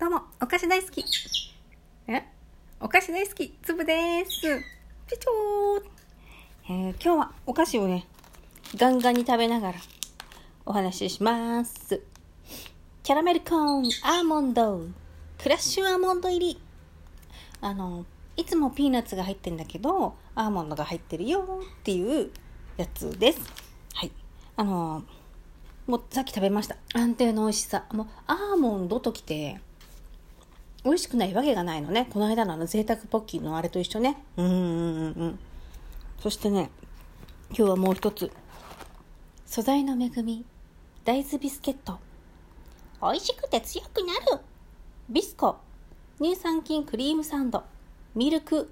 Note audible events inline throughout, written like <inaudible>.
どうも、お菓子大好き。え？お菓子大好き、つぶです。ピチョー、えー、今日はお菓子をね、ガンガンに食べながらお話しします。キャラメルコーン、アーモンド、クラッシュアーモンド入り。あの、いつもピーナッツが入ってんだけど、アーモンドが入ってるよっていうやつです。はい。あのもうさっき食べました。安定の美味しさ。もうアーモンドときて、美味しくないわけがないのね。この間のあの贅沢ポッキーのあれと一緒ね。うんうんうんうん。そしてね、今日はもう一つ。素材の恵み、大豆ビスケット。美味しくて強くなる。ビスコ、乳酸菌クリームサンド、ミルク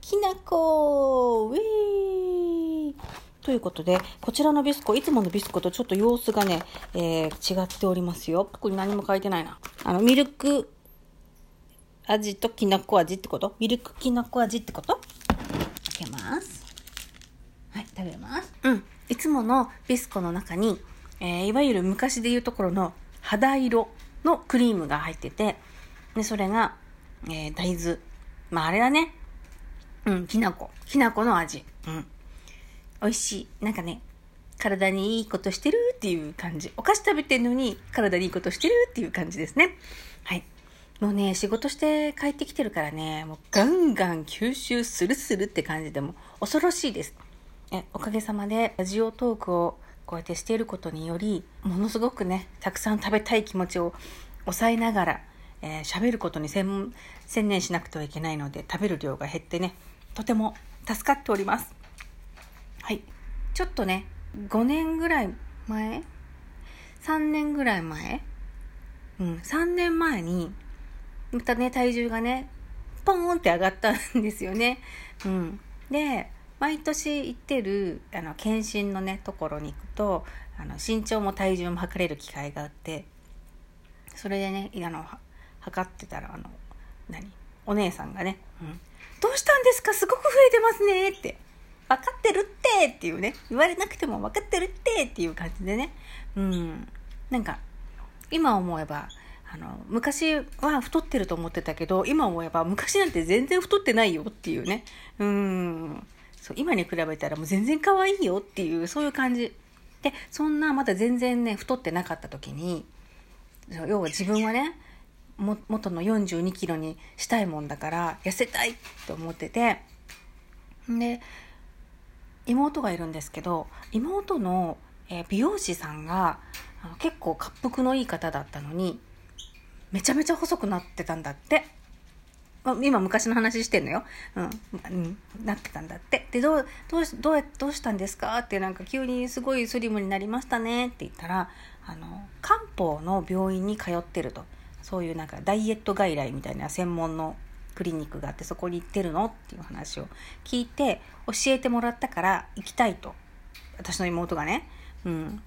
きなこウェーということで、こちらのビスコ、いつものビスコとちょっと様子がね、えー、違っておりますよ。ここに何も書いてないな。あの、ミルク味ときなこ味ってこと？ミルクきなこ味ってこと？開けます。はい、食べます。うん。いつものビスコの中に、えー、いわゆる昔で言うところの肌色のクリームが入ってて、で、それが、えー、大豆。まあ、あれだね。うん、きなこ。きなこの味。うん。美味しい。なんかね、体にいいことしてるっていう感じ。お菓子食べてんのに体にいいことしてるっていう感じですね。はい。もうね、仕事して帰ってきてるからね、もうガンガン吸収するするって感じでも恐ろしいです。え、おかげさまでラジオトークをこうやってしていることにより、ものすごくね、たくさん食べたい気持ちを抑えながら、えー、喋ることに専専念しなくてはいけないので、食べる量が減ってね、とても助かっております。はい。ちょっとね、5年ぐらい前 ?3 年ぐらい前？うん、3年前に、またね、体重がね、ポーンって上がったんですよね。うん。で、毎年行ってる、あの、検診のね、ところに行くと、あの、身長も体重も測れる機会があって、それでね、あの、測ってたら、あの、何？お姉さんがね、うん。どうしたんですか？すごく増えてますねって。分かってるってっていうね。言われなくても分かってるってっていう感じでね。うん。なんか、今思えば、あの、昔は太ってると思ってたけど、今思えば昔なんて全然太ってないよっていうね。うん。そう、今に比べたらもう全然可愛いよっていう、そういう感じ。で、そんなまだ全然ね、太ってなかった時に、要は自分はね、も元の42キロにしたいもんだから痩せたいって思っててで妹がいるんですけど妹の、美容師さんが結構滑腹のいい方だったのにめちゃめちゃ細くなってたんだって。今昔の話してんのよ。うん。なってたんだって。で、どう、どうし、どう、どうしたんですか？ってなんか急にすごいスリムになりましたねって言ったら、あの、漢方の病院に通ってると。そういうなんかダイエット外来みたいな専門のクリニックがあってそこに行ってるの？っていう話を聞いて教えてもらったから行きたいと。私の妹がね。うん。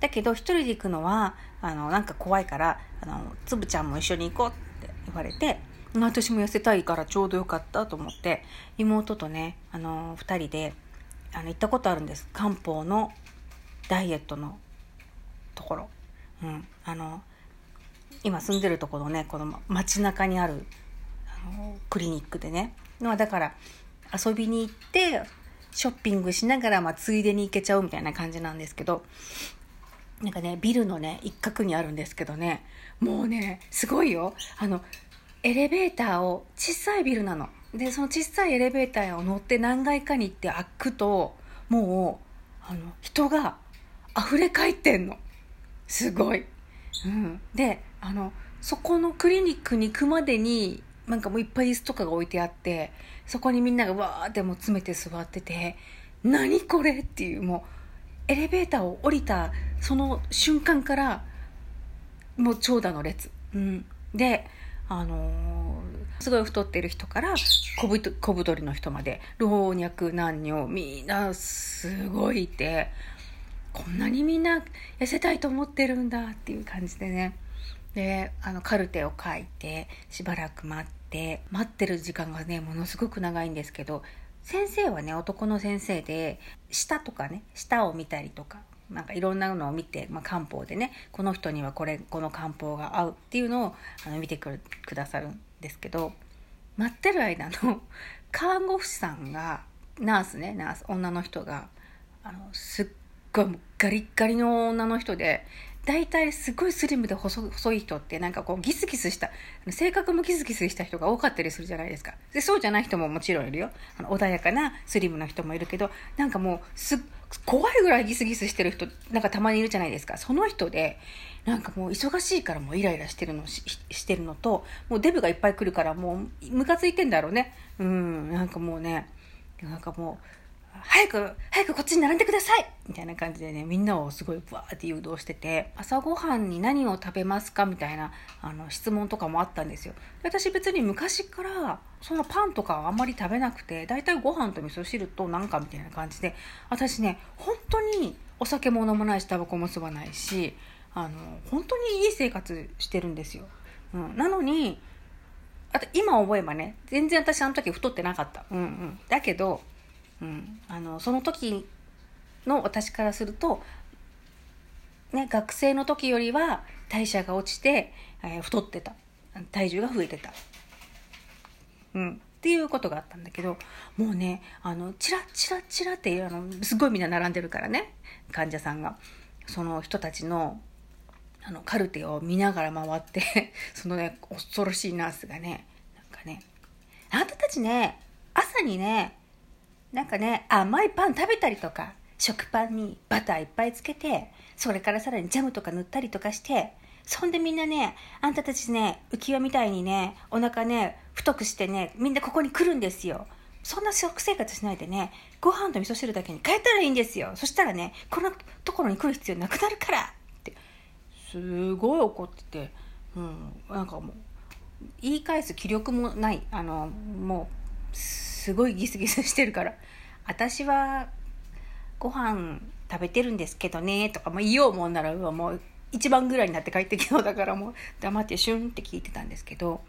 だけど一人で行くのはあのなんか怖いからあのつぶちゃんも一緒に行こうって言われて私も痩せたいからちょうどよかったと思って妹とねあの2人であの行ったことあるんです。漢方のダイエットのところ。うん。あの今住んでるところねこの街中にあるクリニックでね。まあだから遊びに行ってショッピングしながら、まあ、ついでに行けちゃうみたいな感じなんですけど。なんかねビルのね一角にあるんですけどね。もうねすごいよ。あのエレベーターを小さいビルなの。でその小さいエレベーターを乗って何階かに行って開くともうあの人が溢れ返ってんの。すごい、うん、であのそこのクリニックに行くまでになんかもういっぱい椅子とかが置いてあってそこにみんながわーってもう詰めて座ってて何これっていうもうエレベーターを降りたその瞬間からもう長蛇の列、うん、であのー、すごい太ってる人から小ぶ小太りの人まで老若男女みんなすごいいてこんなにみんな痩せたいと思ってるんだっていう感じでね。であのカルテを書いてしばらく待って待ってる時間がねものすごく長いんですけど先生はね男の先生で舌とかね舌を見たりとかなんかいろんなのを見て、まあ、漢方でねこの人にはこれこの漢方が合うっていうのをあの見てくくださるんですけど待ってる間の看護婦さんがナースねナース女の人があのすっごいガリッガリの女の人で大体すごいスリムで細細い人ってなんかこうギスギスした性格もギスギスした人が多かったりするじゃないですか。でそうじゃない人ももちろんいるよ。あの穏やかなスリムな人もいるけどなんかもうす怖いぐらいギスギスしてる人なんかたまにいるじゃないですか。その人でなんかもう忙しいからもうイライラしてるのししてるのともうデブがいっぱい来るからもうムカついてんだろうね。うんなんかもうねなんかもう早く、早くこっちに並んでくださいみたいな感じでね、みんなをすごいブワーって誘導してて、朝ごはんに何を食べますかみたいなあの質問とかもあったんですよ。私別に昔からそのパンとかはあんまり食べなくて、だいたいご飯と味噌汁となんかみたいな感じで、私ね、本当にお酒も飲まないし、タバコも吸わないし、あの、本当にいい生活してるんですよ。うん、なのに、あと今思えばね、全然私あの時太ってなかった。うんうん。だけど、うん、あのその時の私からすると、ね、学生の時よりは代謝が落ちて、えー、太ってた。体重が増えてた、うん、っていうことがあったんだけどもうねあのチラッチラッチラってあのすごいみんな並んでるからね患者さんが。その人たちのあのカルテを見ながら回って <laughs> そのね恐ろしいナースがねなんかねあんたたちね朝にねなんかね、甘いパン食べたりとか、食パンにバターいっぱいつけて、それからさらにジャムとか塗ったりとかして、そんでみんなね、あんたたちね、浮輪みたいにね、お腹ね、太くしてね、みんなここに来るんですよ。そんな食生活しないでね、ご飯と味噌汁だけに変えたらいいんですよ。そしたらね、こんなところに来る必要なくなるからって、すごい怒ってて、うん、なんかもう、言い返す気力もない。あの、もう、すごいギスギスしてるから。私はご飯食べてるんですけどねとか、まあ、言おうもんならもう一番ぐらいになって帰ってきそうだからもう黙ってシュンって聞いてたんですけど。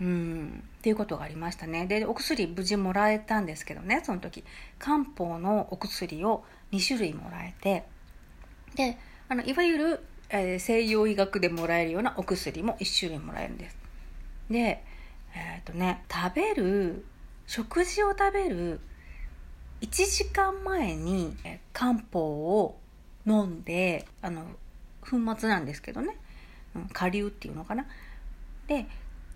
うん。っていうことがありましたね。でお薬無事もらえたんですけどねその時。漢方のお薬を2種類もらえて。であのいわゆる、えー、西洋医学でもらえるようなお薬も1種類もらえるんです。でえっ、ー、とね食べる食事を食べる1時間前に漢方を飲んであの粉末なんですけどね、うん、下流っていうのかな。で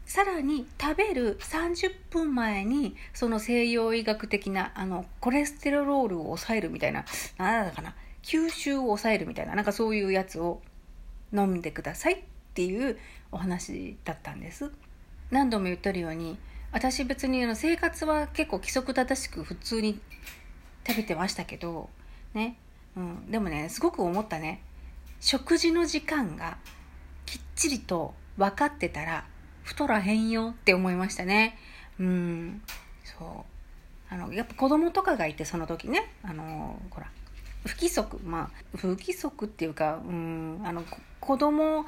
さらに食べる30分前にその西洋医学的なあのコレステロールを抑えるみたいな何だかな吸収を抑えるみたいななんかそういうやつを飲んでくださいっていうお話だったんです。何度も言ってるように私別にあの生活は結構規則正しく普通に食べてましたけどね、うん、でもねすごく思ったね。食事の時間がきっちりと分かってたら太らへんよって思いましたね。うん。そう。あのやっぱ子供とかがいてその時ね。あのほら不規則。まあ不規則っていうかうん。あの子供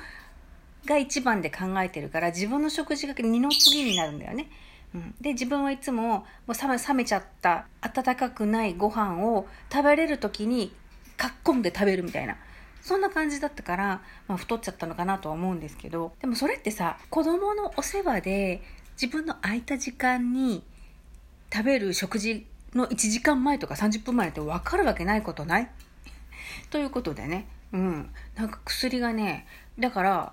が一番で考えてるから自分の食事が二の次になるんだよね。うん、で自分はいつももう冷めちゃった温かくないご飯を食べれる時にかっこんで食べるみたいな。そんな感じだったから、まあ、太っちゃったのかなとは思うんですけど。でもそれってさ子供のお世話で自分の空いた時間に食べる食事の1時間前とか30分前って分かるわけないことない？ということでね。うん。なんか薬がねだから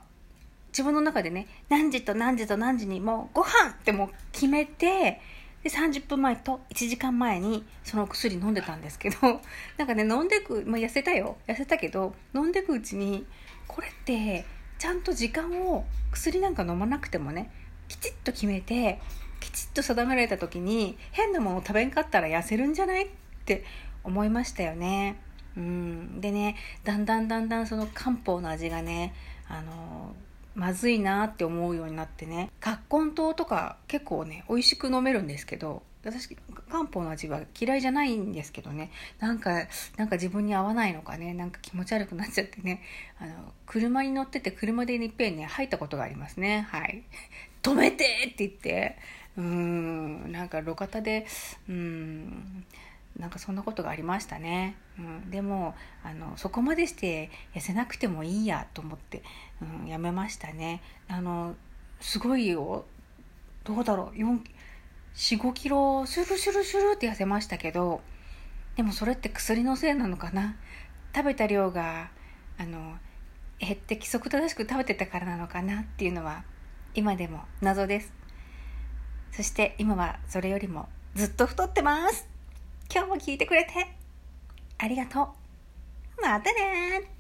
自分の中でね、何時と何時と何時にもうご飯ってもう決めて、で、30分前と1時間前にその薬飲んでたんですけど、<laughs> なんかね、飲んでく、まあ、痩せたよ。痩せたけど、飲んでくうちに、これって、ちゃんと時間を薬なんか飲まなくてもね、きちっと決めて、きちっと定められた時に、変なものを食べんかったら痩せるんじゃないって思いましたよね。うん。でね、だんだんだんだんその漢方の味がね、あのまずいなって思うようになってね。葛根湯とか結構ね美味しく飲めるんですけど私漢方の味は嫌いじゃないんですけどね。なんかなんか自分に合わないのかね。なんか気持ち悪くなっちゃってね。あの車に乗ってて車でいっぺんね入ったことがありますね。はい。止めてって言って。うーん。なんか路肩でうん。なんかそんなことがありましたね、うん、でもあのそこまでして痩せなくてもいいやと思って、うん、やめましたね。あのすごいよ。どうだろう。45キロシュルシュルシュルって痩せましたけどでもそれって薬のせいなのかな。食べた量があの減って規則正しく食べてたからなのかな。っていうのは今でも謎です。そして今はそれよりもずっと太ってます。今日も聞いてくれてありがとう。またね